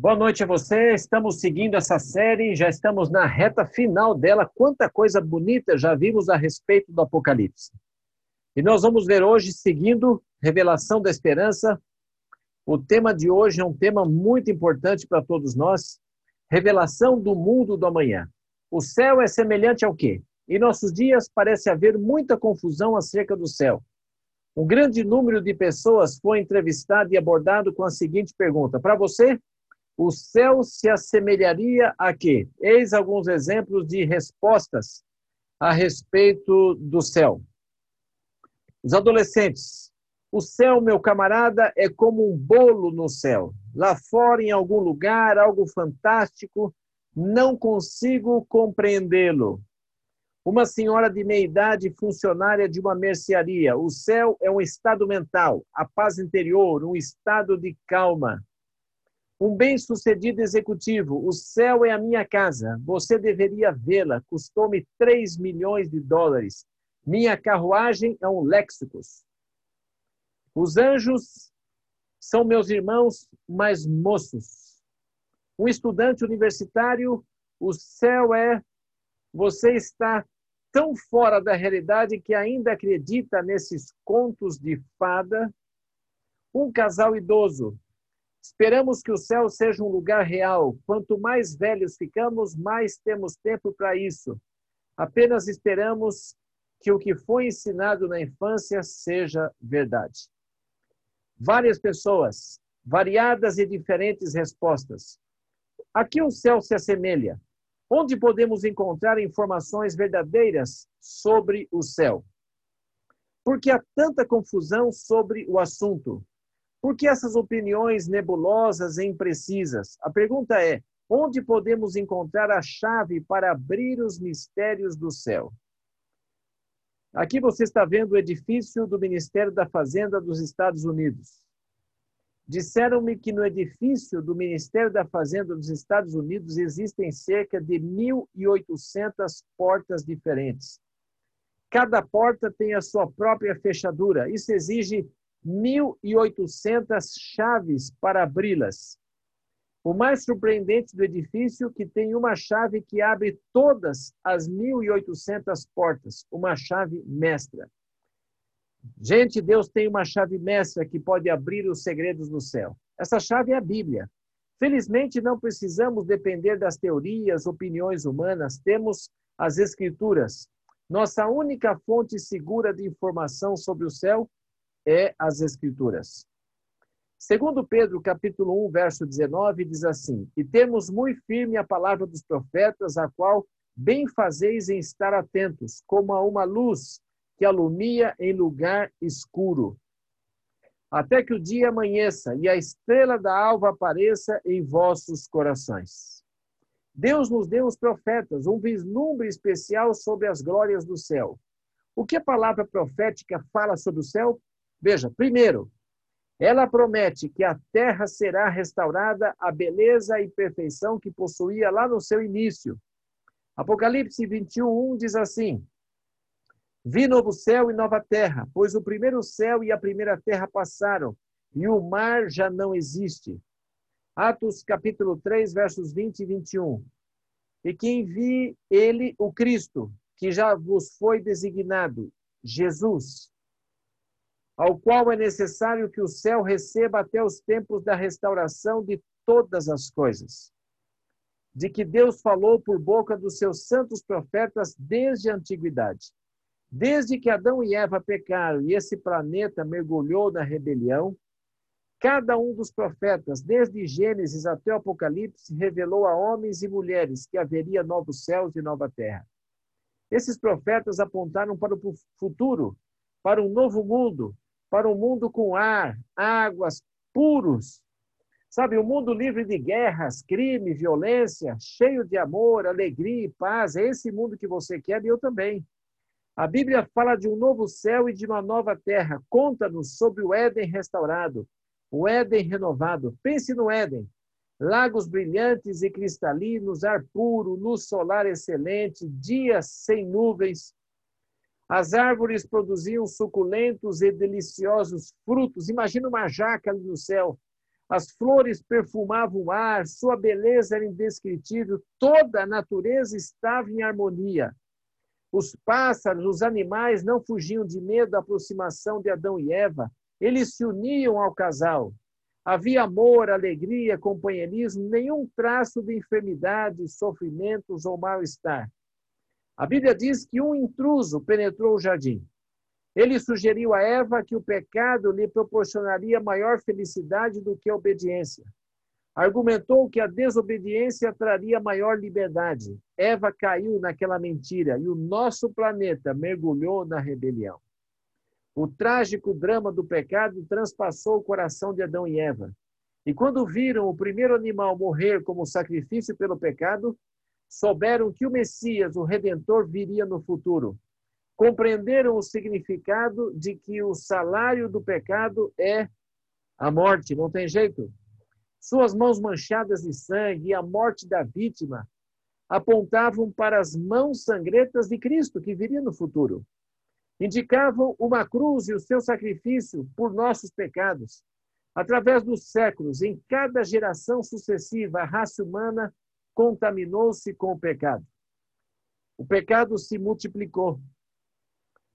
Boa noite a você. Estamos seguindo essa série, já estamos na reta final dela. Quanta coisa bonita já vimos a respeito do Apocalipse. E nós vamos ver hoje, seguindo Revelação da Esperança. O tema de hoje é um tema muito importante para todos nós: Revelação do mundo do amanhã. O céu é semelhante ao quê? Em nossos dias parece haver muita confusão acerca do céu. Um grande número de pessoas foi entrevistado e abordado com a seguinte pergunta: Para você, o céu se assemelharia a quê? Eis alguns exemplos de respostas a respeito do céu. Os adolescentes. O céu, meu camarada, é como um bolo no céu. Lá fora, em algum lugar, algo fantástico, não consigo compreendê-lo. Uma senhora de meia idade, funcionária de uma mercearia. O céu é um estado mental, a paz interior, um estado de calma. Um bem-sucedido executivo. O céu é a minha casa. Você deveria vê-la. Custou-me 3 milhões de dólares. Minha carruagem é um Lexicus. Os anjos são meus irmãos mais moços. Um estudante universitário, o céu é. Você está tão fora da realidade que ainda acredita nesses contos de fada. Um casal idoso, Esperamos que o céu seja um lugar real. Quanto mais velhos ficamos, mais temos tempo para isso. Apenas esperamos que o que foi ensinado na infância seja verdade. Várias pessoas, variadas e diferentes respostas. Aqui o céu se assemelha. Onde podemos encontrar informações verdadeiras sobre o céu? Porque há tanta confusão sobre o assunto. Por que essas opiniões nebulosas e imprecisas? A pergunta é: onde podemos encontrar a chave para abrir os mistérios do céu? Aqui você está vendo o edifício do Ministério da Fazenda dos Estados Unidos. Disseram-me que no edifício do Ministério da Fazenda dos Estados Unidos existem cerca de 1.800 portas diferentes. Cada porta tem a sua própria fechadura. Isso exige 1.800 chaves para abri-las. O mais surpreendente do edifício é que tem uma chave que abre todas as 1.800 portas, uma chave mestra. Gente, Deus tem uma chave mestra que pode abrir os segredos do céu. Essa chave é a Bíblia. Felizmente, não precisamos depender das teorias, opiniões humanas, temos as Escrituras. Nossa única fonte segura de informação sobre o céu é as Escrituras. Segundo Pedro, capítulo 1, verso 19, diz assim: E temos muito firme a palavra dos profetas, a qual bem fazeis em estar atentos, como a uma luz que alumia em lugar escuro, até que o dia amanheça e a estrela da alva apareça em vossos corações. Deus nos deu os profetas, um vislumbre especial sobre as glórias do céu. O que a palavra profética fala sobre o céu? Veja, primeiro, ela promete que a terra será restaurada à beleza e perfeição que possuía lá no seu início. Apocalipse 21, 1 diz assim: Vi novo céu e nova terra, pois o primeiro céu e a primeira terra passaram, e o mar já não existe. Atos capítulo 3, versos 20 e 21. E quem vi ele, o Cristo, que já vos foi designado, Jesus, ao qual é necessário que o céu receba até os tempos da restauração de todas as coisas, de que Deus falou por boca dos seus santos profetas desde a antiguidade. Desde que Adão e Eva pecaram e esse planeta mergulhou na rebelião, cada um dos profetas, desde Gênesis até o Apocalipse, revelou a homens e mulheres que haveria novos céus e nova terra. Esses profetas apontaram para o futuro, para um novo mundo, para um mundo com ar, águas puros. Sabe, um mundo livre de guerras, crime, violência, cheio de amor, alegria e paz. É esse mundo que você quer e eu também. A Bíblia fala de um novo céu e de uma nova terra. Conta-nos sobre o Éden restaurado, o Éden renovado. Pense no Éden. Lagos brilhantes e cristalinos, ar puro, luz solar excelente, dias sem nuvens, as árvores produziam suculentos e deliciosos frutos. Imagina uma jaca ali no céu. As flores perfumavam o ar, sua beleza era indescritível, toda a natureza estava em harmonia. Os pássaros, os animais não fugiam de medo da aproximação de Adão e Eva, eles se uniam ao casal. Havia amor, alegria, companheirismo, nenhum traço de enfermidade, sofrimentos ou mal-estar. A Bíblia diz que um intruso penetrou o jardim. Ele sugeriu a Eva que o pecado lhe proporcionaria maior felicidade do que a obediência. Argumentou que a desobediência traria maior liberdade. Eva caiu naquela mentira e o nosso planeta mergulhou na rebelião. O trágico drama do pecado transpassou o coração de Adão e Eva. E quando viram o primeiro animal morrer como sacrifício pelo pecado, souberam que o Messias, o Redentor, viria no futuro. Compreenderam o significado de que o salário do pecado é a morte, não tem jeito. Suas mãos manchadas de sangue e a morte da vítima apontavam para as mãos sangrentas de Cristo, que viria no futuro indicavam uma cruz e o seu sacrifício por nossos pecados. Através dos séculos, em cada geração sucessiva, a raça humana contaminou-se com o pecado. O pecado se multiplicou.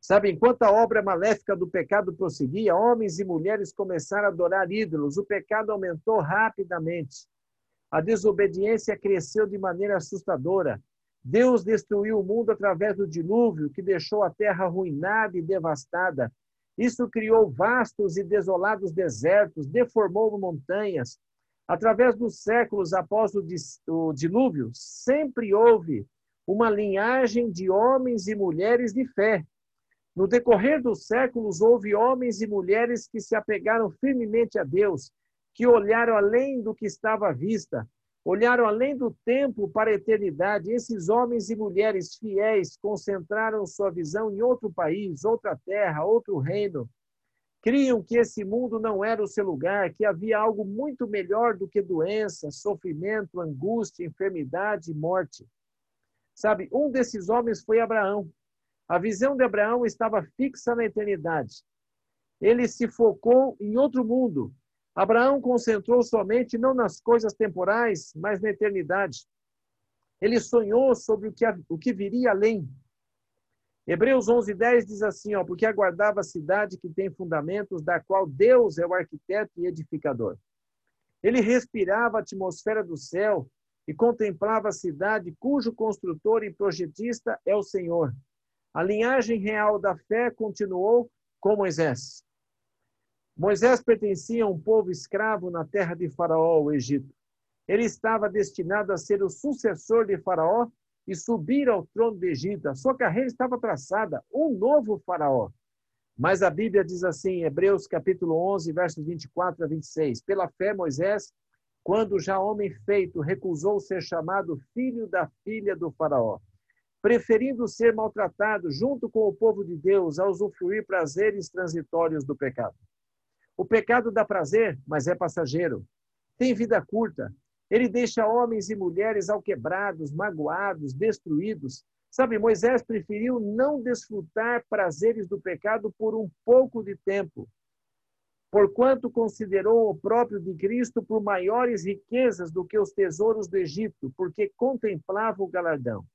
Sabe, enquanto a obra maléfica do pecado prosseguia, homens e mulheres começaram a adorar ídolos. O pecado aumentou rapidamente. A desobediência cresceu de maneira assustadora. Deus destruiu o mundo através do dilúvio, que deixou a terra arruinada e devastada. Isso criou vastos e desolados desertos, deformou montanhas. Através dos séculos após o dilúvio, sempre houve uma linhagem de homens e mulheres de fé. No decorrer dos séculos, houve homens e mulheres que se apegaram firmemente a Deus, que olharam além do que estava à vista, olharam além do tempo para a eternidade. Esses homens e mulheres fiéis concentraram sua visão em outro país, outra terra, outro reino. Criam que esse mundo não era o seu lugar, que havia algo muito melhor do que doença, sofrimento, angústia, enfermidade e morte. Sabe, um desses homens foi Abraão. A visão de Abraão estava fixa na eternidade. Ele se focou em outro mundo, Abraão concentrou somente não nas coisas temporais, mas na eternidade. Ele sonhou sobre o que, o que viria além. Hebreus 11:10 diz assim, ó, porque aguardava a cidade que tem fundamentos, da qual Deus é o arquiteto e edificador. Ele respirava a atmosfera do céu e contemplava a cidade cujo construtor e projetista é o Senhor. A linhagem real da fé continuou com Moisés. Moisés pertencia a um povo escravo na terra de Faraó, o Egito. Ele estava destinado a ser o sucessor de Faraó e subir ao trono do Egito. A sua carreira estava traçada, um novo Faraó. Mas a Bíblia diz assim, Hebreus capítulo 11, versos 24 a 26, pela fé Moisés, quando já homem feito, recusou ser chamado filho da filha do Faraó, preferindo ser maltratado junto com o povo de Deus a usufruir prazeres transitórios do pecado. O pecado dá prazer, mas é passageiro. Tem vida curta. Ele deixa homens e mulheres alquebrados, magoados, destruídos. Sabe, Moisés preferiu não desfrutar prazeres do pecado por um pouco de tempo, porquanto considerou o próprio de Cristo por maiores riquezas do que os tesouros do Egito, porque contemplava o galardão.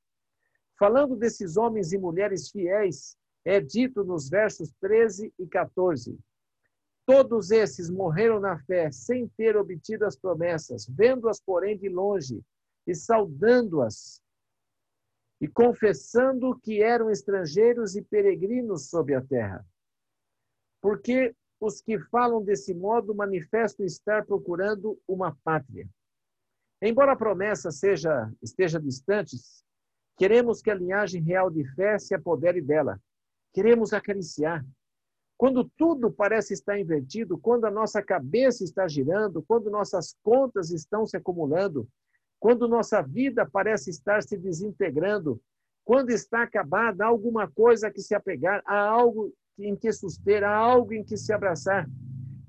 Falando desses homens e mulheres fiéis, é dito nos versos 13 e 14: Todos esses morreram na fé, sem ter obtido as promessas, vendo-as, porém, de longe e saudando-as, e confessando que eram estrangeiros e peregrinos sobre a terra. Porque os que falam desse modo manifestam estar procurando uma pátria. Embora a promessa seja, esteja distante, queremos que a linhagem real de fé se apodere dela. Queremos acariciar, quando tudo parece estar invertido, quando a nossa cabeça está girando, quando nossas contas estão se acumulando, quando nossa vida parece estar se desintegrando, quando está acabada, há alguma coisa que se apegar, há algo em que suster, há algo em que se abraçar.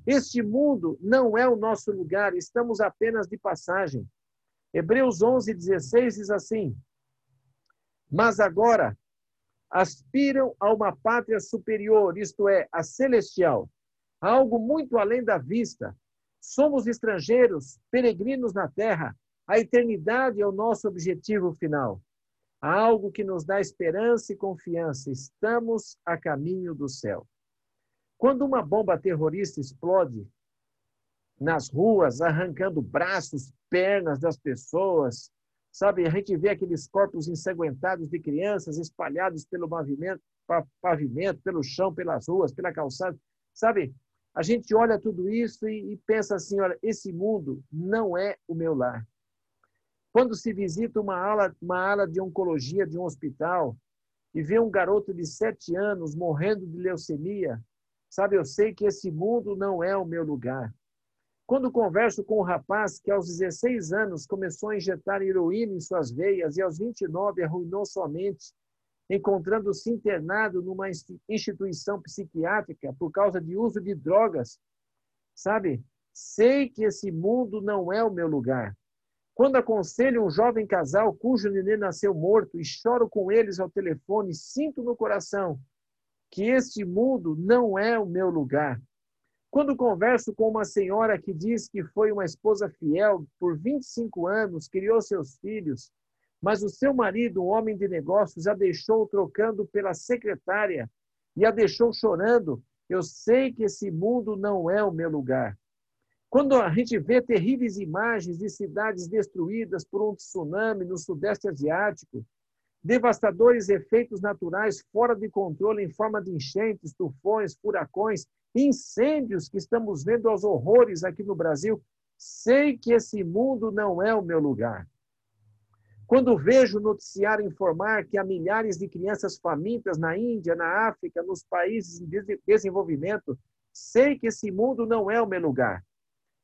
Este mundo não é o nosso lugar, estamos apenas de passagem. Hebreus 11, 16 diz assim: Mas agora aspiram a uma pátria superior, isto é, a celestial, algo muito além da vista. Somos estrangeiros, peregrinos na terra. A eternidade é o nosso objetivo final. Há algo que nos dá esperança e confiança. Estamos a caminho do céu. Quando uma bomba terrorista explode nas ruas, arrancando braços, pernas das pessoas, sabe? A gente vê aqueles corpos ensanguentados de crianças espalhados pelo pavimento, pavimento, pelo chão, pelas ruas, pela calçada, sabe? A gente olha tudo isso e, e pensa assim: olha, esse mundo não é o meu lar. Quando se visita uma ala, uma ala de oncologia de um hospital e vê um garoto de sete anos morrendo de leucemia, sabe, eu sei que esse mundo não é o meu lugar. Quando converso com um rapaz que aos 16 anos começou a injetar heroína em suas veias e aos 29 arruinou sua mente, encontrando-se internado numa instituição psiquiátrica por causa de uso de drogas, sabe? Sei que esse mundo não é o meu lugar. Quando aconselho um jovem casal cujo neném nasceu morto e choro com eles ao telefone, sinto no coração que este mundo não é o meu lugar. Quando converso com uma senhora que diz que foi uma esposa fiel por 25 anos, criou seus filhos, mas o seu marido, um homem de negócios, a deixou trocando pela secretária e a deixou chorando, eu sei que esse mundo não é o meu lugar. Quando a gente vê terríveis imagens de cidades destruídas por um tsunami no Sudeste Asiático, devastadores efeitos naturais fora de controle em forma de enchentes, tufões, furacões, incêndios que estamos vendo aos horrores aqui no Brasil, sei que esse mundo não é o meu lugar. Quando vejo o noticiário informar que há milhares de crianças famintas na Índia, na África, nos países em desenvolvimento, sei que esse mundo não é o meu lugar.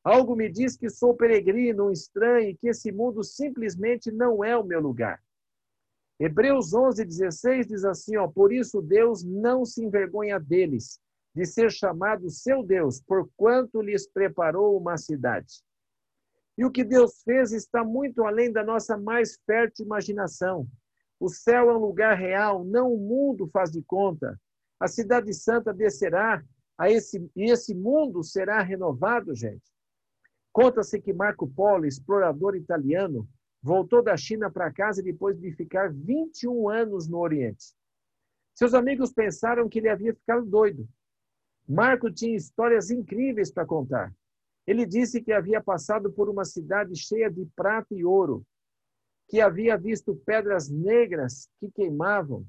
Algo me diz que sou peregrino, um estranho, e que esse mundo simplesmente não é o meu lugar. Hebreus 11, 16 diz assim: ó, Por isso Deus não se envergonha deles, de ser chamado seu Deus, porquanto lhes preparou uma cidade. E o que Deus fez está muito além da nossa mais fértil imaginação. O céu é um lugar real, não o mundo faz de conta. A cidade santa descerá a esse, e esse mundo será renovado, gente. Conta-se que Marco Polo, explorador italiano, voltou da China para casa depois de ficar 21 anos no Oriente. Seus amigos pensaram que ele havia ficado doido. Marco tinha histórias incríveis para contar. Ele disse que havia passado por uma cidade cheia de prata e ouro, que havia visto pedras negras que queimavam.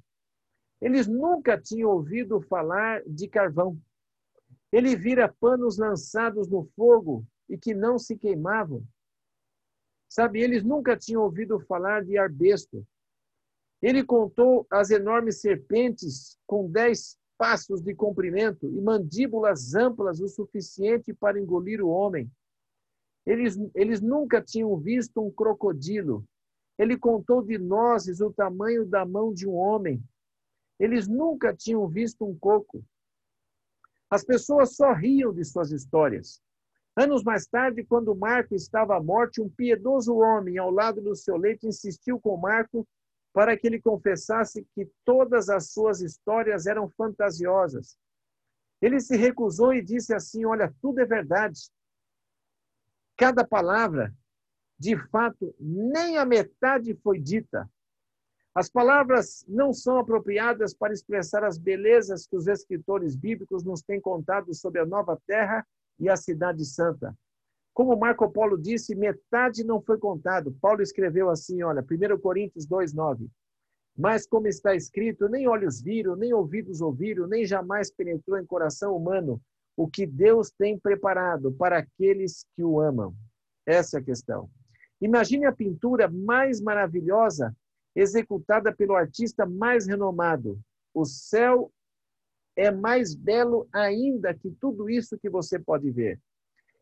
Eles nunca tinham ouvido falar de carvão. Ele vira panos lançados no fogo e que não se queimavam. Sabe, eles nunca tinham ouvido falar de arbesto. Ele contou as enormes serpentes com dez passos de comprimento e mandíbulas amplas o suficiente para engolir o homem. Eles, eles nunca tinham visto um crocodilo. Ele contou de nozes o tamanho da mão de um homem. Eles nunca tinham visto um coco. As pessoas só riam de suas histórias. Anos mais tarde, quando Marco estava à morte, um piedoso homem ao lado do seu leito insistiu com Marco para que ele confessasse que todas as suas histórias eram fantasiosas. Ele se recusou e disse assim: Olha, tudo é verdade. Cada palavra, de fato, nem a metade foi dita. As palavras não são apropriadas para expressar as belezas que os escritores bíblicos nos têm contado sobre a nova terra e a cidade santa. Como Marco Polo disse, metade não foi contado. Paulo escreveu assim, olha, 1 Coríntios 2:9. Mas como está escrito, nem olhos viram, nem ouvidos ouviram, nem jamais penetrou em coração humano o que Deus tem preparado para aqueles que o amam. Essa é a questão. Imagine a pintura mais maravilhosa executada pelo artista mais renomado. O céu é mais belo ainda que tudo isso que você pode ver.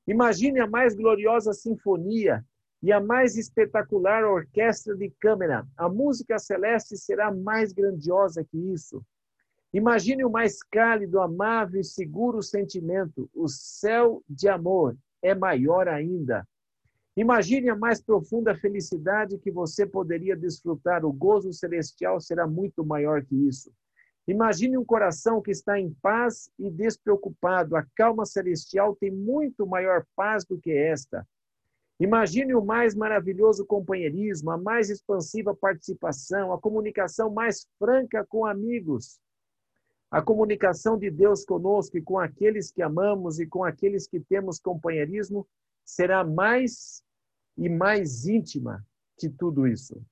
Imagine a mais gloriosa sinfonia e a mais espetacular orquestra de câmara. A música celeste será mais grandiosa que isso. Imagine o mais cálido, amável e seguro sentimento. O céu de amor é maior ainda. Imagine a mais profunda felicidade que você poderia desfrutar. O gozo celestial será muito maior que isso. Imagine um coração que está em paz e despreocupado. A calma celestial tem muito maior paz do que esta. Imagine o mais maravilhoso companheirismo, a mais expansiva participação, a comunicação mais franca com amigos. A comunicação de Deus conosco e com aqueles que amamos e com aqueles que temos companheirismo será mais e mais íntima que tudo isso.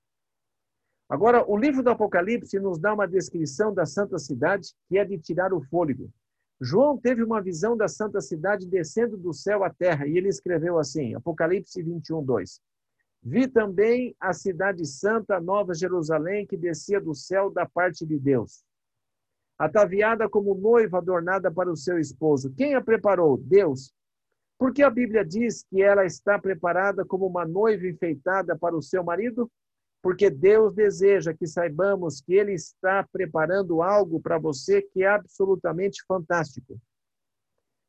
Agora, o livro do Apocalipse nos dá uma descrição da santa cidade que é de tirar o fôlego. João teve uma visão da santa cidade descendo do céu à terra e ele escreveu assim, Apocalipse 21, 2. Vi também a cidade santa, Nova Jerusalém, que descia do céu da parte de Deus, ataviada como noiva adornada para o seu esposo. Quem a preparou? Deus. Porque a Bíblia diz que ela está preparada como uma noiva enfeitada para o seu marido? Porque Deus deseja que saibamos que Ele está preparando algo para você que é absolutamente fantástico.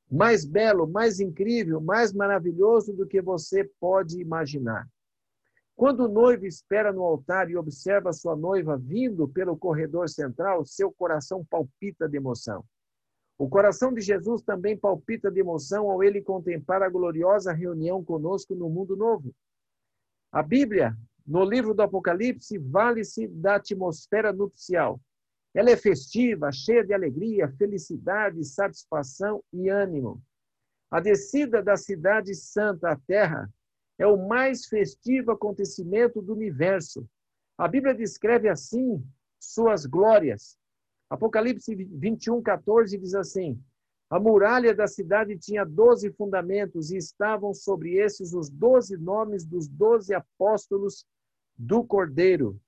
Mais belo, mais incrível, mais maravilhoso do que você pode imaginar. Quando o noivo espera no altar e observa sua noiva vindo pelo corredor central, seu coração palpita de emoção. O coração de Jesus também palpita de emoção ao ele contemplar a gloriosa reunião conosco no mundo novo. A Bíblia no livro do Apocalipse, vale-se da atmosfera nupcial. Ela é festiva, cheia de alegria, felicidade, satisfação e ânimo. A descida da cidade santa à terra é o mais festivo acontecimento do universo. A Bíblia descreve assim suas glórias. Apocalipse 21, 14 diz assim: A muralha da cidade tinha doze fundamentos e estavam sobre esses os doze nomes dos doze apóstolos do Cordeiro.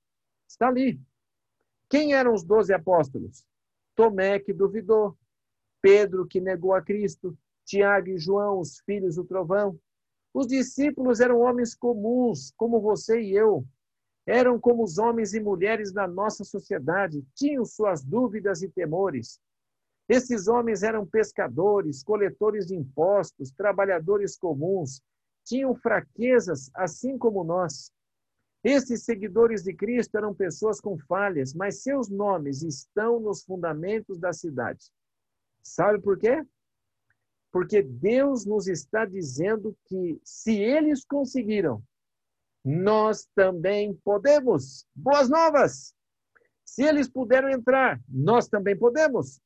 Está ali. Quem eram os doze apóstolos? Tomé, que duvidou. Pedro, que negou a Cristo. Tiago e João, os filhos do trovão. Os discípulos eram homens comuns, como você e eu. Eram como os homens e mulheres da nossa sociedade, tinham suas dúvidas e temores. Esses homens eram pescadores, coletores de impostos, trabalhadores comuns, tinham fraquezas assim como nós. Esses seguidores de Cristo eram pessoas com falhas, mas seus nomes estão nos fundamentos da cidade. Sabe por quê? Porque Deus nos está dizendo que se eles conseguiram, nós também podemos. Boas novas! Se eles puderam entrar, nós também podemos.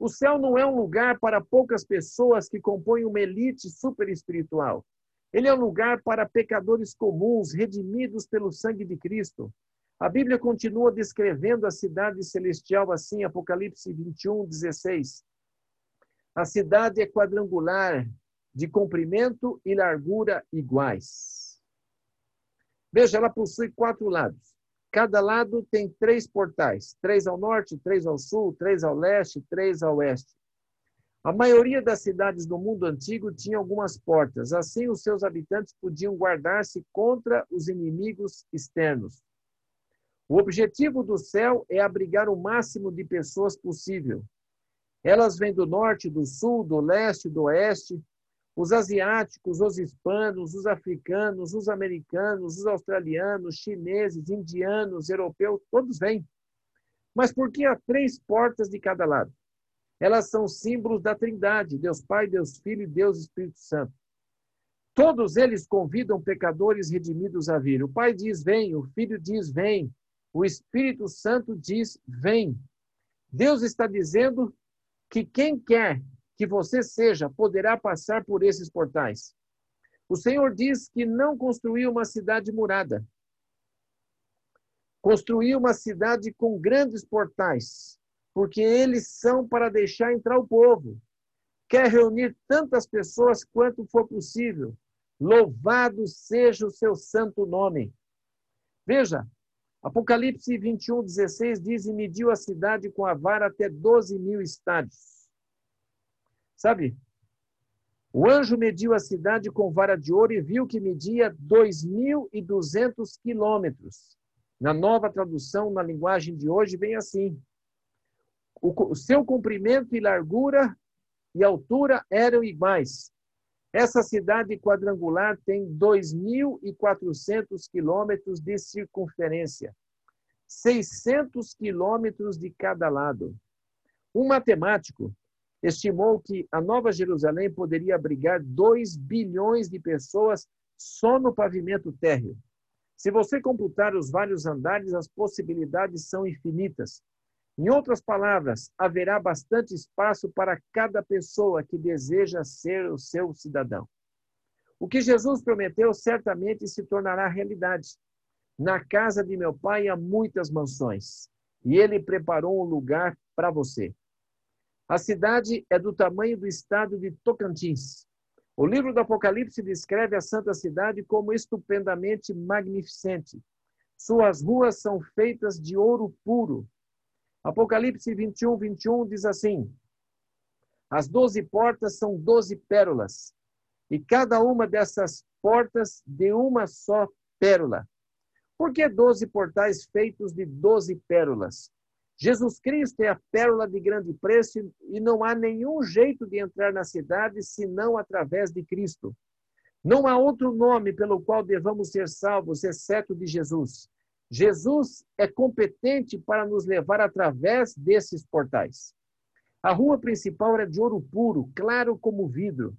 O céu não é um lugar para poucas pessoas que compõem uma elite super espiritual. Ele é um lugar para pecadores comuns, redimidos pelo sangue de Cristo. A Bíblia continua descrevendo a cidade celestial assim, Apocalipse 21, 16. A cidade é quadrangular, de comprimento e largura iguais. Veja, ela possui quatro lados. Cada lado tem três portais: três ao norte, três ao sul, três ao leste, três ao oeste. A maioria das cidades do mundo antigo tinha algumas portas, assim os seus habitantes podiam guardar-se contra os inimigos externos. O objetivo do céu é abrigar o máximo de pessoas possível. Elas vêm do norte, do sul, do leste, do oeste. Os asiáticos, os hispanos, os africanos, os americanos, os australianos, chineses, indianos, europeus, todos vêm. Mas por que há três portas de cada lado? Elas são símbolos da Trindade, Deus Pai, Deus Filho e Deus Espírito Santo. Todos eles convidam pecadores redimidos a vir. O Pai diz: Vem, o Filho diz: Vem, o Espírito Santo diz: Vem. Deus está dizendo que quem quer que você seja poderá passar por esses portais. O Senhor diz que não construiu uma cidade murada. Construiu uma cidade com grandes portais, porque eles são para deixar entrar o povo. Quer reunir tantas pessoas quanto for possível. Louvado seja o seu santo nome. Veja, Apocalipse 21, 16 diz: E mediu a cidade com a vara até 12 mil estádios. Sabe? O anjo mediu a cidade com vara de ouro e viu que media 2.200 quilômetros. Na nova tradução, na linguagem de hoje, vem assim: o seu comprimento e largura e altura eram iguais. Essa cidade quadrangular tem 2.400 quilômetros de circunferência, 600 quilômetros de cada lado. Um matemático estimou que a Nova Jerusalém poderia abrigar 2 bilhões de pessoas só no pavimento térreo. Se você computar os vários andares, as possibilidades são infinitas. Em outras palavras, haverá bastante espaço para cada pessoa que deseja ser o seu cidadão. O que Jesus prometeu certamente se tornará realidade. Na casa de meu pai há muitas mansões, e ele preparou um lugar para você. A cidade é do tamanho do estado de Tocantins. O livro do Apocalipse descreve a santa cidade como estupendamente magnificente. Suas ruas são feitas de ouro puro, Apocalipse 21, 21 diz assim: As doze portas são doze pérolas, e cada uma dessas portas de uma só pérola. Por que doze portais feitos de doze pérolas? Jesus Cristo é a pérola de grande preço e não há nenhum jeito de entrar na cidade senão através de Cristo. Não há outro nome pelo qual devamos ser salvos, exceto de Jesus. Jesus é competente para nos levar através desses portais. A rua principal era de ouro puro, claro como vidro.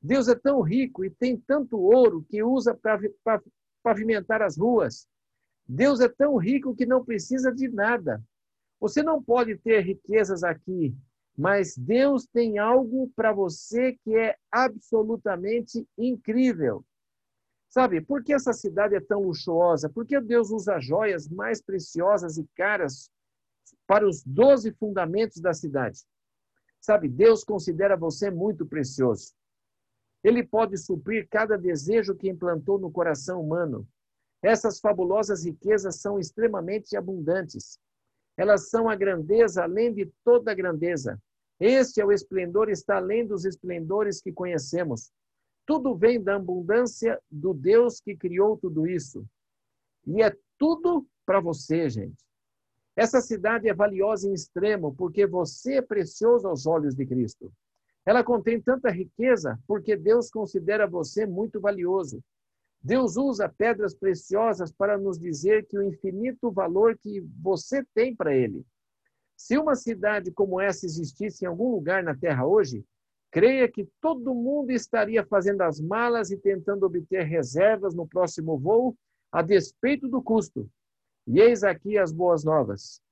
Deus é tão rico e tem tanto ouro que usa para pavimentar as ruas. Deus é tão rico que não precisa de nada. Você não pode ter riquezas aqui, mas Deus tem algo para você que é absolutamente incrível. Sabe, por que essa cidade é tão luxuosa? Por que Deus usa joias mais preciosas e caras para os doze fundamentos da cidade? Sabe, Deus considera você muito precioso. Ele pode suprir cada desejo que implantou no coração humano. Essas fabulosas riquezas são extremamente abundantes. Elas são a grandeza além de toda a grandeza. Este é o esplendor, está além dos esplendores que conhecemos. Tudo vem da abundância do Deus que criou tudo isso. E é tudo para você, gente. Essa cidade é valiosa em extremo porque você é precioso aos olhos de Cristo. Ela contém tanta riqueza porque Deus considera você muito valioso. Deus usa pedras preciosas para nos dizer que o infinito valor que você tem para Ele. Se uma cidade como essa existisse em algum lugar na Terra hoje, Creia que todo mundo estaria fazendo as malas e tentando obter reservas no próximo voo, a despeito do custo. E eis aqui as boas novas.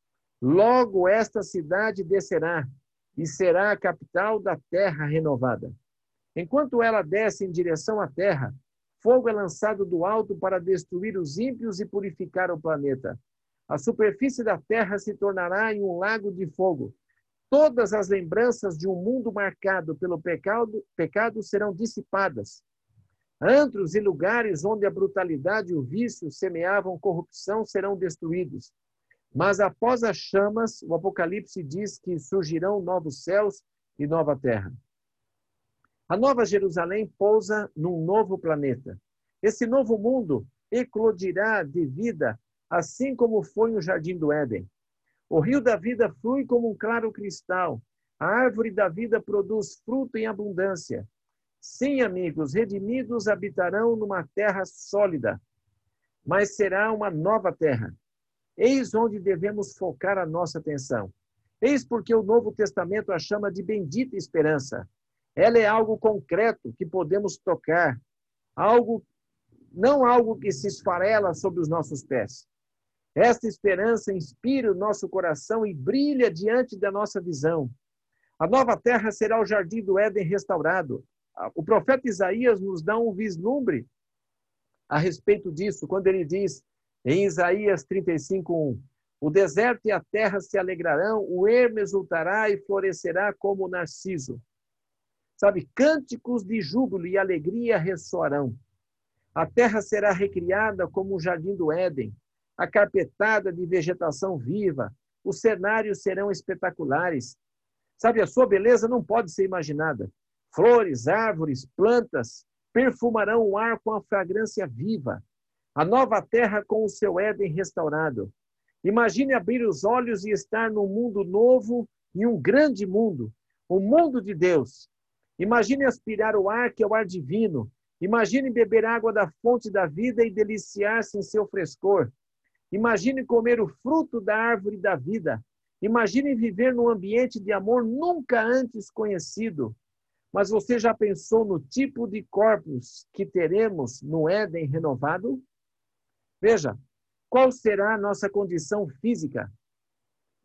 Logo esta cidade descerá e será a capital da terra renovada. Enquanto ela desce em direção à terra, fogo é lançado do alto para destruir os ímpios e purificar o planeta. A superfície da terra se tornará em um lago de fogo Todas as lembranças de um mundo marcado pelo pecado, pecado serão dissipadas. Antros e lugares onde a brutalidade e o vício semeavam corrupção serão destruídos. Mas após as chamas, o Apocalipse diz que surgirão novos céus e nova terra. A nova Jerusalém pousa num novo planeta. Esse novo mundo eclodirá de vida, assim como foi no Jardim do Éden. O rio da vida flui como um claro cristal. A árvore da vida produz fruto em abundância. Sim, amigos, redimidos habitarão numa terra sólida, mas será uma nova terra. Eis onde devemos focar a nossa atenção. Eis porque o Novo Testamento a chama de bendita esperança. Ela é algo concreto que podemos tocar, algo não algo que se esfarela sobre os nossos pés. Esta esperança inspira o nosso coração e brilha diante da nossa visão. A nova terra será o jardim do Éden restaurado. O profeta Isaías nos dá um vislumbre a respeito disso, quando ele diz em Isaías 35:1, o deserto e a terra se alegrarão, o ermo exultará e florescerá como o narciso. Sabe, cânticos de júbilo e alegria ressoarão. A terra será recriada como o jardim do Éden a carpetada de vegetação viva, os cenários serão espetaculares. Sabe, a sua beleza não pode ser imaginada. Flores, árvores, plantas perfumarão o ar com a fragrância viva. A nova terra com o seu Éden restaurado. Imagine abrir os olhos e estar num mundo novo e um grande mundo, o mundo de Deus. Imagine aspirar o ar que é o ar divino. Imagine beber água da fonte da vida e deliciar-se em seu frescor. Imagine comer o fruto da árvore da vida. Imagine viver num ambiente de amor nunca antes conhecido. Mas você já pensou no tipo de corpos que teremos no Éden renovado? Veja, qual será a nossa condição física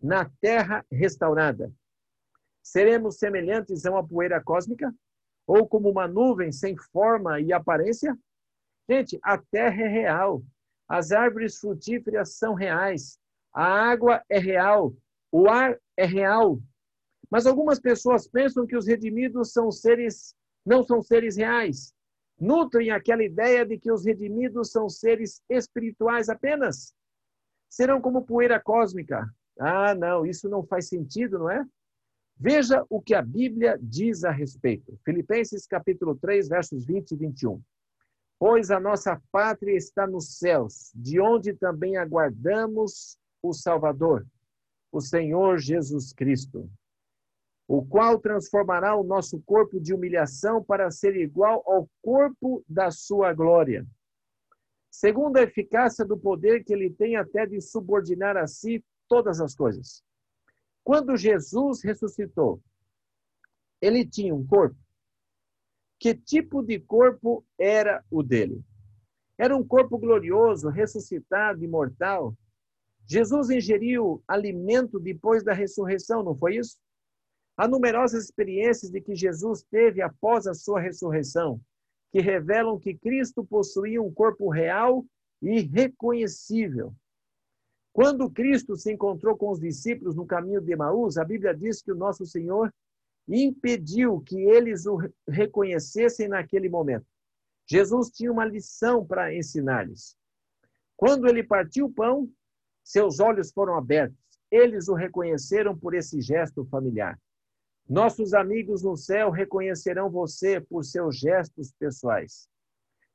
na Terra restaurada? Seremos semelhantes a uma poeira cósmica? Ou como uma nuvem sem forma e aparência? Gente, a Terra é real. As árvores frutíferas são reais. A água é real. O ar é real. Mas algumas pessoas pensam que os redimidos são seres, não são seres reais. Nutrem aquela ideia de que os redimidos são seres espirituais apenas. Serão como poeira cósmica. Ah, não, isso não faz sentido, não é? Veja o que a Bíblia diz a respeito. Filipenses capítulo 3, versos 20 e 21. Pois a nossa pátria está nos céus, de onde também aguardamos o Salvador, o Senhor Jesus Cristo, o qual transformará o nosso corpo de humilhação para ser igual ao corpo da sua glória. Segundo a eficácia do poder que ele tem até de subordinar a si todas as coisas. Quando Jesus ressuscitou, ele tinha um corpo. Que tipo de corpo era o dele? Era um corpo glorioso, ressuscitado, imortal, Jesus ingeriu alimento depois da ressurreição, não foi isso? Há numerosas experiências de que Jesus teve após a sua ressurreição, que revelam que Cristo possuía um corpo real e reconhecível. Quando Cristo se encontrou com os discípulos no caminho de Emaús, a Bíblia diz que o nosso Senhor impediu que eles o reconhecessem naquele momento. Jesus tinha uma lição para ensinar-lhes. Quando ele partiu o pão, seus olhos foram abertos. Eles o reconheceram por esse gesto familiar. Nossos amigos no céu reconhecerão você por seus gestos pessoais.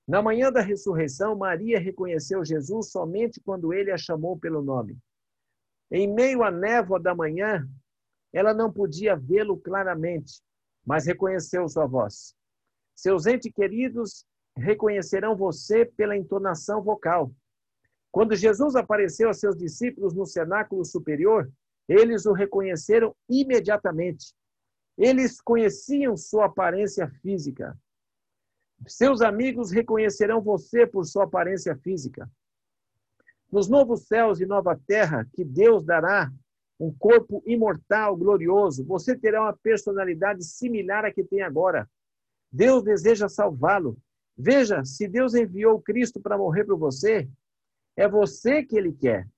Na manhã da ressurreição, Maria reconheceu Jesus somente quando ele a chamou pelo nome. Em meio à névoa da manhã, ela não podia vê-lo claramente, mas reconheceu sua voz. Seus entes queridos reconhecerão você pela entonação vocal. Quando Jesus apareceu a seus discípulos no cenáculo superior, eles o reconheceram imediatamente. Eles conheciam sua aparência física. Seus amigos reconhecerão você por sua aparência física. Nos novos céus e nova terra que Deus dará um corpo imortal, glorioso, você terá uma personalidade similar à que tem agora. Deus deseja salvá-lo. Veja, se Deus enviou Cristo para morrer por você, é você que ele quer.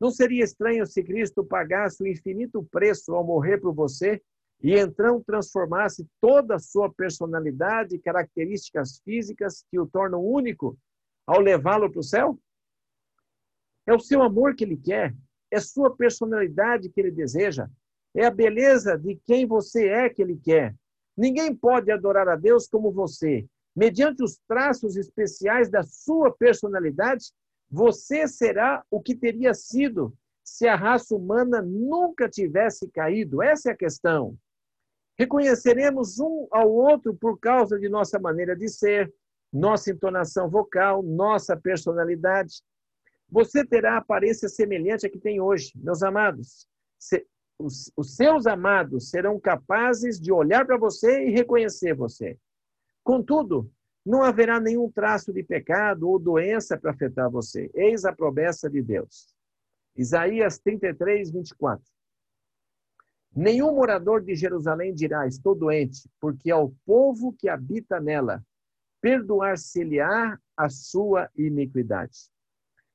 Não seria estranho se Cristo pagasse o infinito preço ao morrer por você e então transformasse toda a sua personalidade e características físicas que o tornam único ao levá-lo para o céu? É o seu amor que ele quer, é sua personalidade que ele deseja, é a beleza de quem você é que ele quer. Ninguém pode adorar a Deus como você. Mediante os traços especiais da sua personalidade, você será o que teria sido se a raça humana nunca tivesse caído. Essa é a questão. Reconheceremos um ao outro por causa de nossa maneira de ser, nossa entonação vocal, nossa personalidade. Você terá aparência semelhante à que tem hoje, meus amados. Os, os seus amados serão capazes de olhar para você e reconhecer você. Contudo, não haverá nenhum traço de pecado ou doença para afetar você. Eis a promessa de Deus. Isaías 33, 24. Nenhum morador de Jerusalém dirá: Estou doente, porque ao povo que habita nela perdoar-se-lhe-á a sua iniquidade.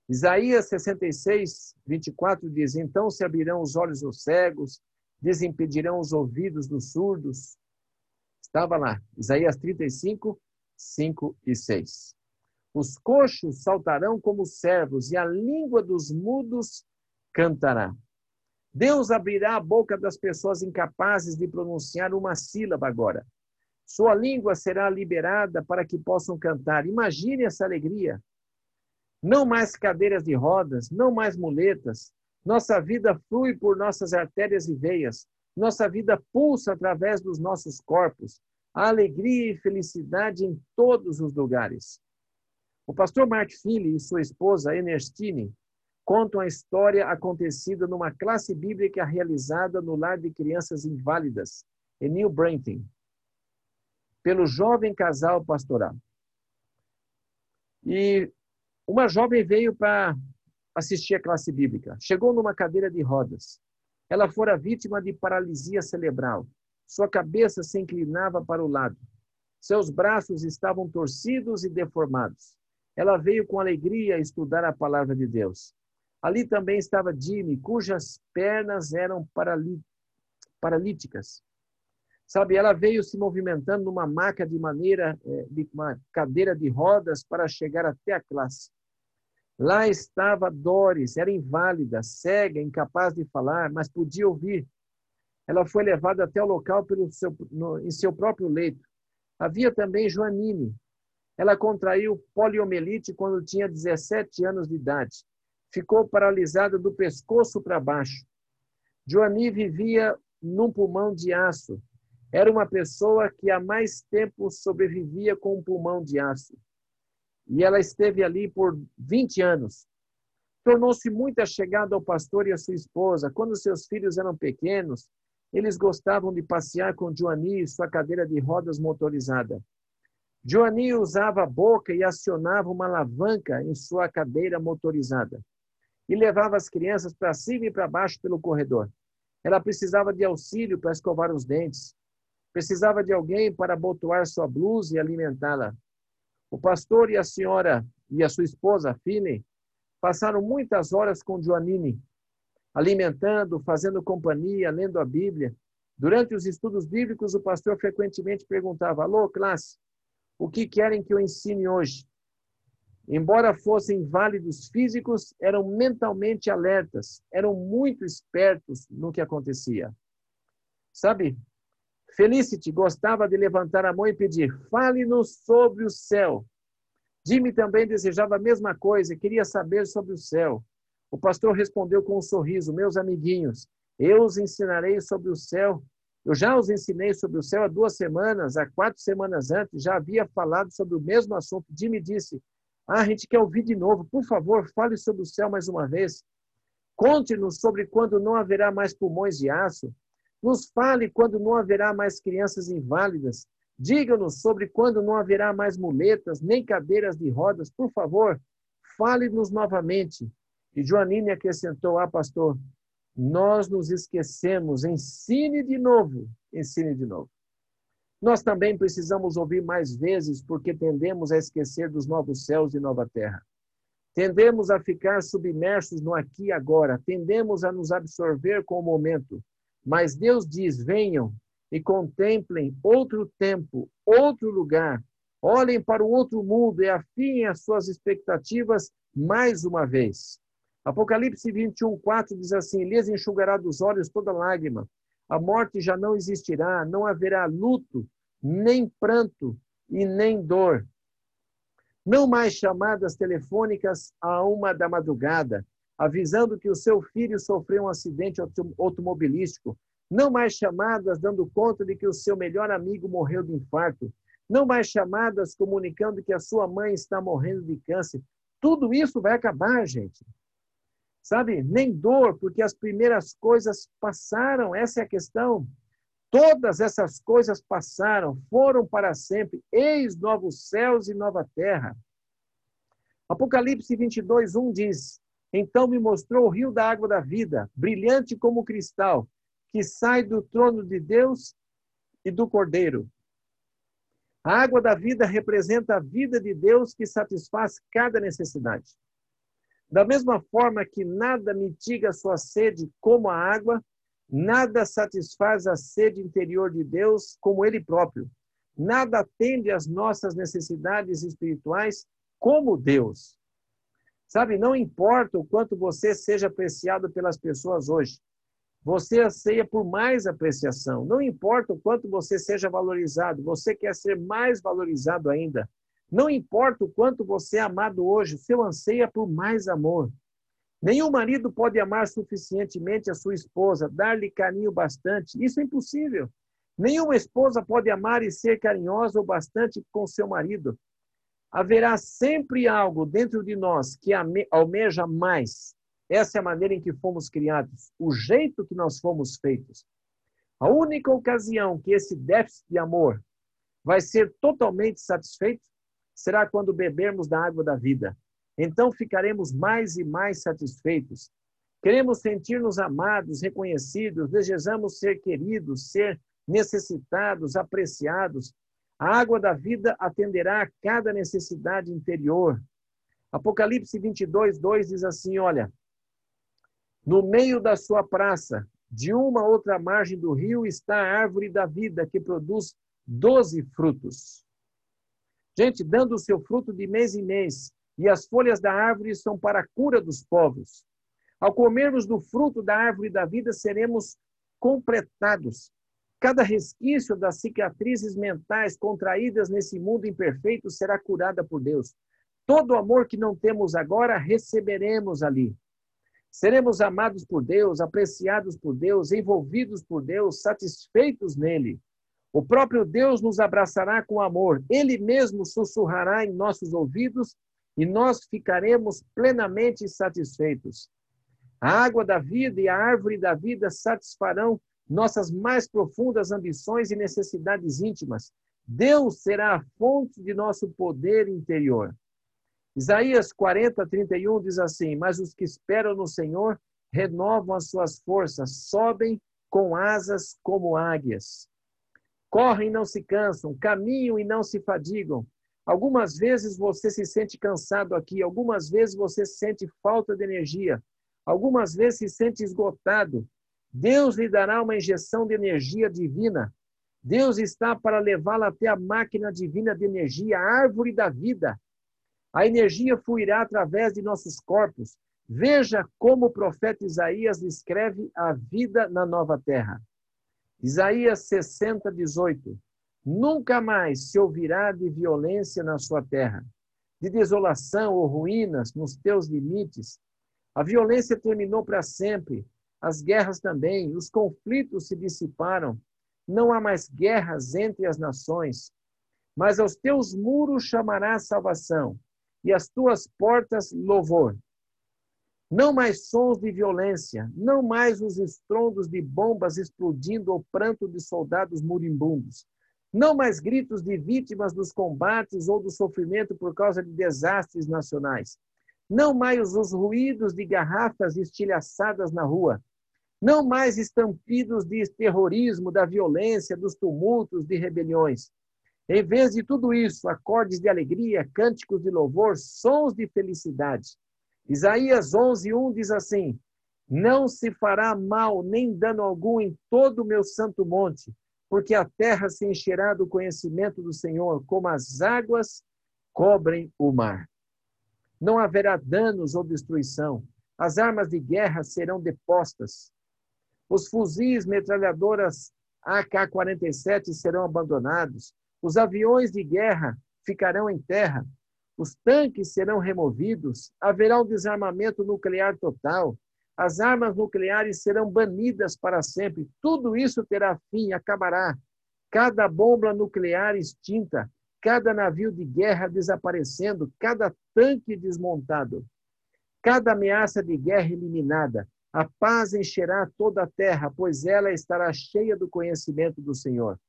Isaías 66, 24 diz: Então se abrirão os olhos dos cegos, desimpedirão os ouvidos dos surdos. Estava lá, Isaías 35, 5 e 6. Os coxos saltarão como servos, e a língua dos mudos cantará. Deus abrirá a boca das pessoas incapazes de pronunciar uma sílaba agora. Sua língua será liberada para que possam cantar. Imagine essa alegria. Não mais cadeiras de rodas, não mais muletas. Nossa vida flui por nossas artérias e veias. Nossa vida pulsa através dos nossos corpos a alegria e felicidade em todos os lugares. O pastor Mark Philly e sua esposa Ernestine contam a história acontecida numa classe bíblica realizada no lar de crianças inválidas, em New Braintree, pelo jovem casal pastoral. E uma jovem veio para assistir a classe bíblica. Chegou numa cadeira de rodas. Ela fora vítima de paralisia cerebral. Sua cabeça se inclinava para o lado. Seus braços estavam torcidos e deformados. Ela veio com alegria estudar a palavra de Deus. Ali também estava Jimmy, cujas pernas eram paralíticas. Sabe, ela veio se movimentando numa maca de maneira, eh, de uma cadeira de rodas para chegar até a classe. Lá estava Doris, era inválida, cega, incapaz de falar, mas podia ouvir. Ela foi levada até o local seu, no, em seu próprio leito. Havia também Joanine. Ela contraiu poliomielite quando tinha 17 anos de idade. Ficou paralisada do pescoço para baixo. Joani vivia num pulmão de aço. Era uma pessoa que há mais tempo sobrevivia com um pulmão de aço e ela esteve ali por 20 anos. Tornou-se muito chegada ao pastor e à sua esposa. Quando seus filhos eram pequenos, eles gostavam de passear com Joani e sua cadeira de rodas motorizada. Joani usava a boca e acionava uma alavanca em sua cadeira motorizada e levava as crianças para cima e para baixo pelo corredor. Ela precisava de auxílio para escovar os dentes, precisava de alguém para abotoar sua blusa e alimentá-la. O pastor e a senhora e a sua esposa, Fine, passaram muitas horas com Joanine, alimentando, fazendo companhia, lendo a Bíblia. Durante os estudos bíblicos, o pastor frequentemente perguntava: Alô, classe, o que querem que eu ensine hoje? Embora fossem válidos físicos, eram mentalmente alertas, eram muito espertos no que acontecia. Sabe, Felicity gostava de levantar a mão e pedir: fale-nos sobre o céu. Jimmy também desejava a mesma coisa, queria saber sobre o céu. O pastor respondeu com um sorriso: Meus amiguinhos, eu os ensinarei sobre o céu. Eu já os ensinei sobre o céu há duas semanas, há quatro semanas antes, já havia falado sobre o mesmo assunto. Jimmy disse: Ah, a gente quer ouvir de novo. Por favor, fale sobre o céu mais uma vez. Conte-nos sobre quando não haverá mais pulmões de aço, nos fale quando não haverá mais crianças inválidas. Diga-nos sobre quando não haverá mais muletas, nem cadeiras de rodas. Por favor, fale-nos novamente. E Joanine acrescentou: Ah, pastor, nós nos esquecemos. Ensine de novo. Ensine de novo. Nós também precisamos ouvir mais vezes, porque tendemos a esquecer dos novos céus e nova terra. Tendemos a ficar submersos no aqui e agora. Tendemos a nos absorver com o momento. Mas Deus diz: venham e contemplem outro tempo, outro lugar. Olhem para o outro mundo e afiem as suas expectativas mais uma vez. Apocalipse 21, 4 diz assim: Lhes enxugará dos olhos toda lágrima. A morte já não existirá, não haverá luto, nem pranto e nem dor. Não mais chamadas telefônicas a uma da madrugada, avisando que o seu filho sofreu um acidente automobilístico. Não mais chamadas dando conta de que o seu melhor amigo morreu de infarto. Não mais chamadas comunicando que a sua mãe está morrendo de câncer. Tudo isso vai acabar, gente. Sabe? Nem dor, porque as primeiras coisas passaram, essa é a questão. Todas essas coisas passaram, foram para sempre. Eis novos céus e nova terra. Apocalipse 22, 1 diz: então me mostrou o rio da água da vida, brilhante como cristal, que sai do trono de Deus e do Cordeiro. A água da vida representa a vida de Deus que satisfaz cada necessidade. Da mesma forma que nada mitiga sua sede como a água, nada satisfaz a sede interior de Deus como ele próprio. Nada atende às nossas necessidades espirituais como Deus. Sabe, não importa o quanto você seja apreciado pelas pessoas hoje, você anseia por mais apreciação. Não importa o quanto você seja valorizado, você quer ser mais valorizado ainda. Não importa o quanto você é amado hoje, seu anseia é por mais amor. Nenhum marido pode amar suficientemente a sua esposa, dar-lhe carinho bastante. Isso é impossível. Nenhuma esposa pode amar e ser carinhosa o bastante com seu marido haverá sempre algo dentro de nós que almeja mais, Essa é a maneira em que fomos criados, o jeito que nós fomos feitos. A única ocasião que esse déficit de amor vai ser totalmente satisfeito será quando bebermos da água da vida. Então ficaremos mais e mais satisfeitos. Queremos sentir-nos amados, reconhecidos, desejamos ser queridos, ser necessitados, apreciados. A água da vida atenderá a cada necessidade interior. Apocalipse 22, 2 diz assim: Olha, no meio da sua praça, de uma outra margem do rio, está a árvore da vida, que produz doze frutos. Gente, dando o seu fruto de mês em mês, e as folhas da árvore são para a cura dos povos. Ao comermos do fruto da árvore da vida, seremos completados. Cada resquício das cicatrizes mentais contraídas nesse mundo imperfeito será curada por Deus. Todo o amor que não temos agora, receberemos ali. Seremos amados por Deus, apreciados por Deus, envolvidos por Deus, satisfeitos nele. O próprio Deus nos abraçará com amor. Ele mesmo sussurrará em nossos ouvidos e nós ficaremos plenamente satisfeitos. A água da vida e a árvore da vida satisfarão nossas mais profundas ambições e necessidades íntimas. Deus será a fonte de nosso poder interior. Isaías 40, 31 diz assim: Mas os que esperam no Senhor renovam as suas forças, sobem com asas como águias. Correm e não se cansam, caminham e não se fadigam. Algumas vezes você se sente cansado aqui, algumas vezes você sente falta de energia, algumas vezes se sente esgotado. Deus lhe dará uma injeção de energia divina. Deus está para levá-la até a máquina divina de energia, a árvore da vida. A energia fluirá através de nossos corpos. Veja como o profeta Isaías descreve a vida na nova terra. Isaías 60, 18. Nunca mais se ouvirá de violência na sua terra, de desolação ou ruínas nos teus limites. A violência terminou para sempre, as guerras também, os conflitos se dissiparam. Não há mais guerras entre as nações, mas aos teus muros chamará salvação e as tuas portas louvor. Não mais sons de violência, não mais os estrondos de bombas explodindo ou pranto de soldados moribundos. Não mais gritos de vítimas dos combates ou do sofrimento por causa de desastres nacionais. Não mais os ruídos de garrafas estilhaçadas na rua. Não mais estampidos de terrorismo, da violência, dos tumultos, de rebeliões. Em vez de tudo isso, acordes de alegria, cânticos de louvor, sons de felicidade. Isaías 11, 1 diz assim: Não se fará mal nem dano algum em todo o meu santo monte, porque a terra se encherá do conhecimento do Senhor, como as águas cobrem o mar. Não haverá danos ou destruição. As armas de guerra serão depostas. Os fuzis, metralhadoras AK-47 serão abandonados. Os aviões de guerra ficarão em terra, os tanques serão removidos, haverá um desarmamento nuclear total, as armas nucleares serão banidas para sempre. Tudo isso terá fim, acabará. Cada bomba nuclear extinta, cada navio de guerra desaparecendo, cada tanque desmontado, cada ameaça de guerra eliminada. A paz encherá toda a terra, pois ela estará cheia do conhecimento do Senhor.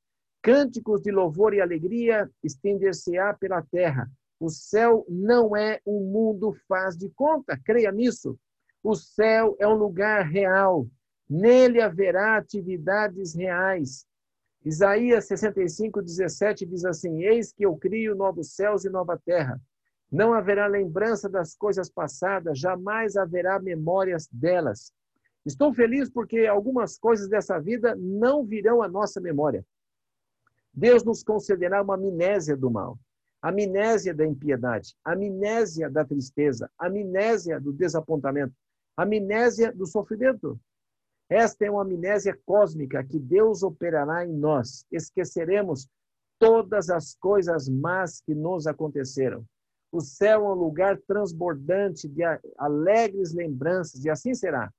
Cânticos de louvor e alegria estender-se-á pela terra. O céu não é um mundo faz de conta, creia nisso. O céu é um lugar real. Nele haverá atividades reais. Isaías 65, 17 diz assim: Eis que eu crio novos céus e nova terra. Não haverá lembrança das coisas passadas, jamais haverá memórias delas. Estou feliz porque algumas coisas dessa vida não virão à nossa memória. Deus nos concederá uma amnésia do mal, amnésia da impiedade, amnésia da tristeza, amnésia do desapontamento, amnésia do sofrimento. Esta é uma amnésia cósmica que Deus operará em nós. Esqueceremos todas as coisas más que nos aconteceram. O céu é um lugar transbordante de alegres lembranças, e assim será.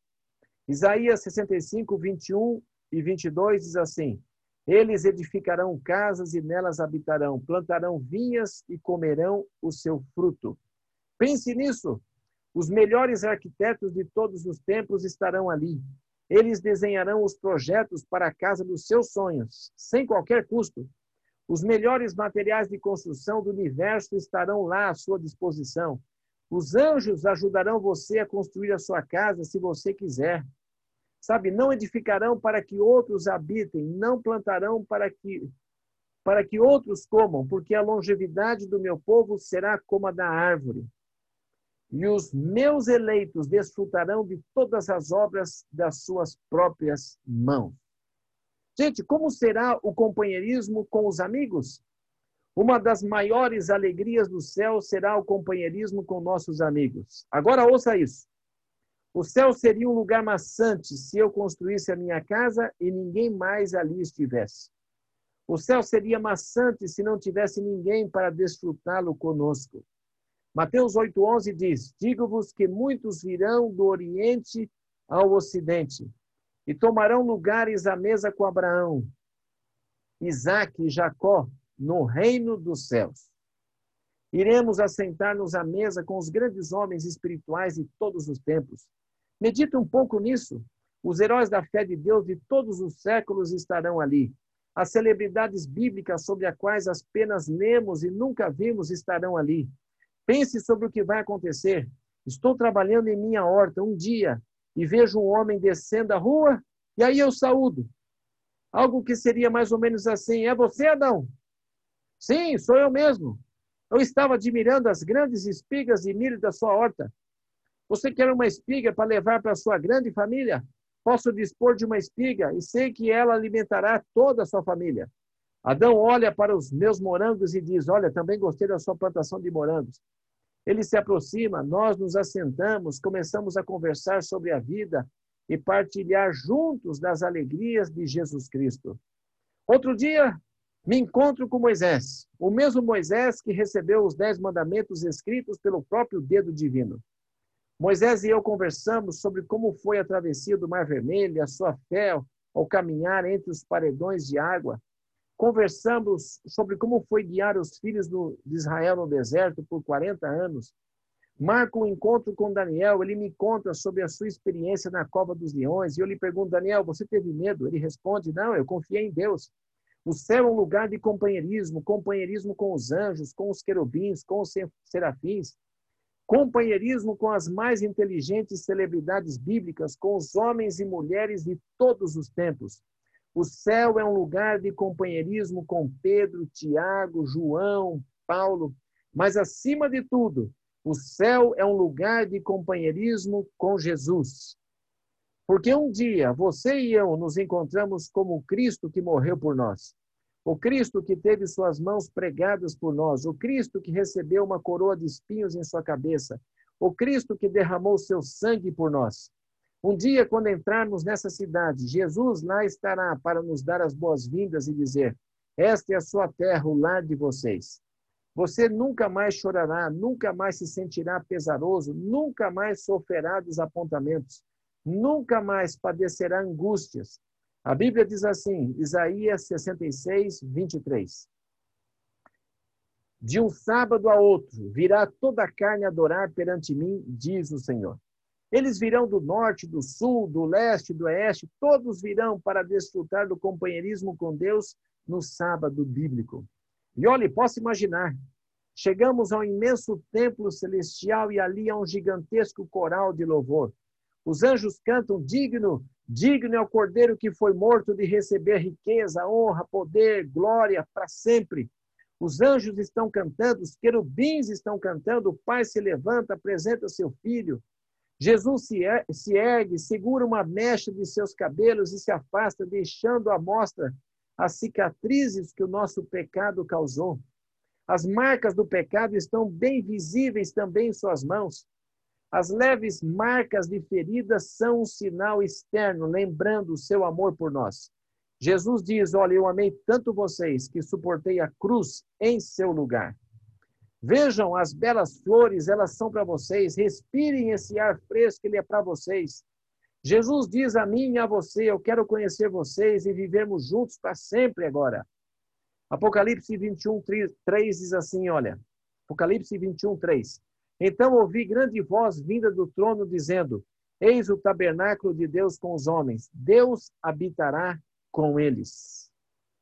Isaías 65, 21 e 22 diz assim: eles edificarão casas e nelas habitarão, plantarão vinhas e comerão o seu fruto. Pense nisso. Os melhores arquitetos de todos os tempos estarão ali. Eles desenharão os projetos para a casa dos seus sonhos, sem qualquer custo. Os melhores materiais de construção do universo estarão lá à sua disposição. Os anjos ajudarão você a construir a sua casa se você quiser. Sabe, não edificarão para que outros habitem, não plantarão para que para que outros comam, porque a longevidade do meu povo será como a da árvore. E os meus eleitos desfrutarão de todas as obras das suas próprias mãos. Gente, como será o companheirismo com os amigos? Uma das maiores alegrias do céu será o companheirismo com nossos amigos. Agora ouça isso. O céu seria um lugar maçante se eu construísse a minha casa e ninguém mais ali estivesse. O céu seria maçante se não tivesse ninguém para desfrutá-lo conosco. Mateus 8,11 diz: Digo-vos que muitos virão do Oriente ao Ocidente e tomarão lugares à mesa com Abraão, Isaque e Jacó no reino dos céus. Iremos assentar-nos à mesa com os grandes homens espirituais de todos os tempos. Medita um pouco nisso. Os heróis da fé de Deus de todos os séculos estarão ali. As celebridades bíblicas sobre as quais apenas lemos e nunca vimos estarão ali. Pense sobre o que vai acontecer. Estou trabalhando em minha horta um dia e vejo um homem descendo a rua e aí eu saúdo. Algo que seria mais ou menos assim: É você, Adão? Sim, sou eu mesmo. Eu estava admirando as grandes espigas de milho da sua horta. Você quer uma espiga para levar para a sua grande família? Posso dispor de uma espiga e sei que ela alimentará toda a sua família. Adão olha para os meus morangos e diz: Olha, também gostei da sua plantação de morangos. Ele se aproxima, nós nos assentamos, começamos a conversar sobre a vida e partilhar juntos das alegrias de Jesus Cristo. Outro dia, me encontro com Moisés, o mesmo Moisés que recebeu os dez mandamentos escritos pelo próprio dedo divino. Moisés e eu conversamos sobre como foi a travessia do Mar Vermelho, a sua fé ao caminhar entre os paredões de água. Conversamos sobre como foi guiar os filhos de Israel no deserto por 40 anos. Marco um encontro com Daniel, ele me conta sobre a sua experiência na cova dos leões, e eu lhe pergunto, Daniel, você teve medo? Ele responde, não, eu confiei em Deus. O céu é um lugar de companheirismo, companheirismo com os anjos, com os querubins, com os serafins companheirismo com as mais inteligentes celebridades bíblicas, com os homens e mulheres de todos os tempos. O céu é um lugar de companheirismo com Pedro, Tiago, João, Paulo, mas acima de tudo, o céu é um lugar de companheirismo com Jesus. Porque um dia você e eu nos encontramos como Cristo que morreu por nós. O Cristo que teve suas mãos pregadas por nós, o Cristo que recebeu uma coroa de espinhos em sua cabeça, o Cristo que derramou seu sangue por nós. Um dia, quando entrarmos nessa cidade, Jesus lá estará para nos dar as boas-vindas e dizer: Esta é a sua terra, o lar de vocês. Você nunca mais chorará, nunca mais se sentirá pesaroso, nunca mais sofrerá desapontamentos, nunca mais padecerá angústias, a Bíblia diz assim, Isaías 66, 23. De um sábado a outro virá toda a carne adorar perante mim, diz o Senhor. Eles virão do norte, do sul, do leste, do oeste, todos virão para desfrutar do companheirismo com Deus no sábado bíblico. E olhe, posso imaginar, chegamos ao imenso templo celestial e ali há um gigantesco coral de louvor. Os anjos cantam digno Digno é o cordeiro que foi morto de receber riqueza, honra, poder, glória para sempre. Os anjos estão cantando, os querubins estão cantando, o pai se levanta, apresenta seu filho. Jesus er-, se ergue, segura uma mecha de seus cabelos e se afasta, deixando à mostra as cicatrizes que o nosso pecado causou. As marcas do pecado estão bem visíveis também em suas mãos. As leves marcas de feridas são um sinal externo, lembrando o seu amor por nós. Jesus diz: Olha, eu amei tanto vocês que suportei a cruz em seu lugar. Vejam as belas flores, elas são para vocês. Respirem esse ar fresco, ele é para vocês. Jesus diz a mim e a você: Eu quero conhecer vocês e vivermos juntos para sempre agora. Apocalipse 21, 3 diz assim: Olha, Apocalipse 21, 3. Então ouvi grande voz vinda do trono dizendo: Eis o tabernáculo de Deus com os homens. Deus habitará com eles.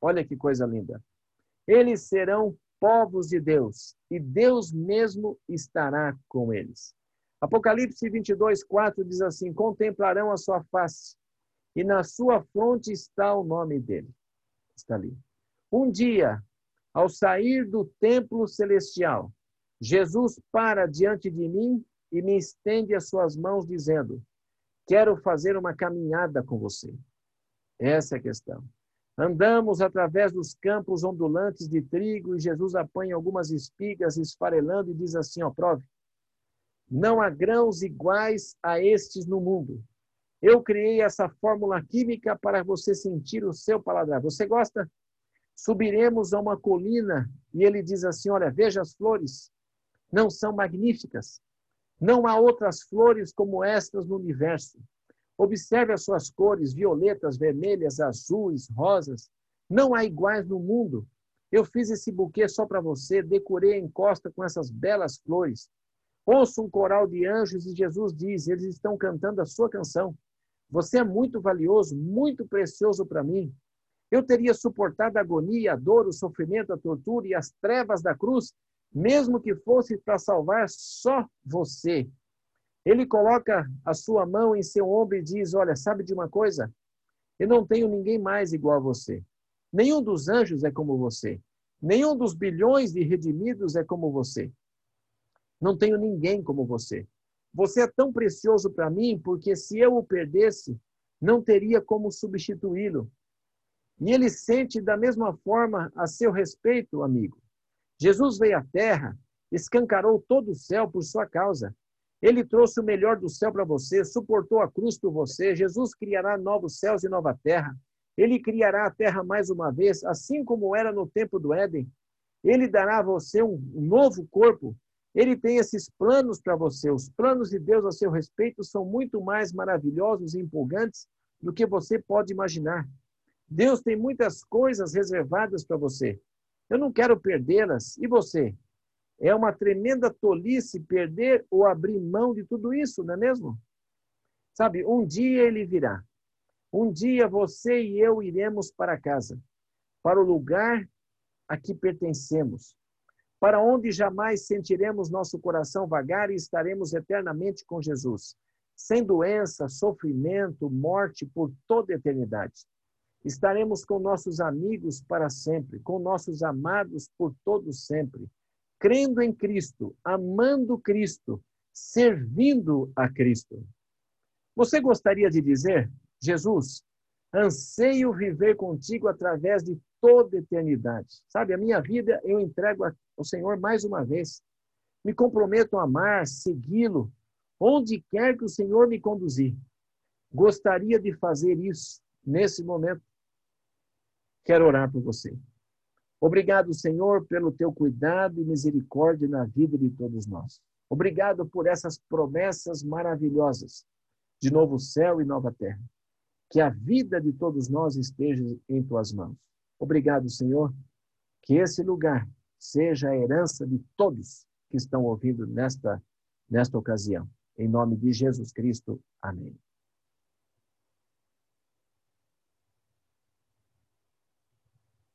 Olha que coisa linda. Eles serão povos de Deus e Deus mesmo estará com eles. Apocalipse 22, 4 diz assim: Contemplarão a sua face e na sua fronte está o nome dele. Está ali. Um dia, ao sair do templo celestial, Jesus para diante de mim e me estende as suas mãos, dizendo: Quero fazer uma caminhada com você. Essa é a questão. Andamos através dos campos ondulantes de trigo e Jesus apanha algumas espigas esfarelando e diz assim: ó, prove. Não há grãos iguais a estes no mundo. Eu criei essa fórmula química para você sentir o seu paladar. Você gosta? Subiremos a uma colina e ele diz assim: Olha, veja as flores, não são magníficas. Não há outras flores como estas no universo. Observe as suas cores: violetas, vermelhas, azuis, rosas. Não há iguais no mundo. Eu fiz esse buquê só para você, decorei a encosta com essas belas flores. Ouço um coral de anjos e Jesus diz: eles estão cantando a sua canção. Você é muito valioso, muito precioso para mim. Eu teria suportado a agonia, a dor, o sofrimento, a tortura e as trevas da cruz, mesmo que fosse para salvar só você. Ele coloca a sua mão em seu ombro e diz: Olha, sabe de uma coisa? Eu não tenho ninguém mais igual a você. Nenhum dos anjos é como você. Nenhum dos bilhões de redimidos é como você. Não tenho ninguém como você. Você é tão precioso para mim porque se eu o perdesse, não teria como substituí-lo. E ele sente da mesma forma a seu respeito, amigo. Jesus veio à terra, escancarou todo o céu por sua causa. Ele trouxe o melhor do céu para você, suportou a cruz por você. Jesus criará novos céus e nova terra. Ele criará a terra mais uma vez, assim como era no tempo do Éden. Ele dará a você um novo corpo ele tem esses planos para você. Os planos de Deus a seu respeito são muito mais maravilhosos e empolgantes do que você pode imaginar. Deus tem muitas coisas reservadas para você. Eu não quero perdê-las. E você? É uma tremenda tolice perder ou abrir mão de tudo isso, não é mesmo? Sabe, um dia ele virá. Um dia você e eu iremos para casa, para o lugar a que pertencemos para onde jamais sentiremos nosso coração vagar e estaremos eternamente com Jesus, sem doença, sofrimento, morte por toda a eternidade. Estaremos com nossos amigos para sempre, com nossos amados por todo sempre, crendo em Cristo, amando Cristo, servindo a Cristo. Você gostaria de dizer, Jesus, anseio viver contigo através de toda eternidade. Sabe, a minha vida eu entrego ao Senhor mais uma vez. Me comprometo a amar, segui-lo, onde quer que o Senhor me conduzir. Gostaria de fazer isso nesse momento. Quero orar por você. Obrigado, Senhor, pelo teu cuidado e misericórdia na vida de todos nós. Obrigado por essas promessas maravilhosas de novo céu e nova terra. Que a vida de todos nós esteja em tuas mãos. Obrigado, Senhor, que esse lugar seja a herança de todos que estão ouvindo nesta, nesta ocasião. Em nome de Jesus Cristo. Amém.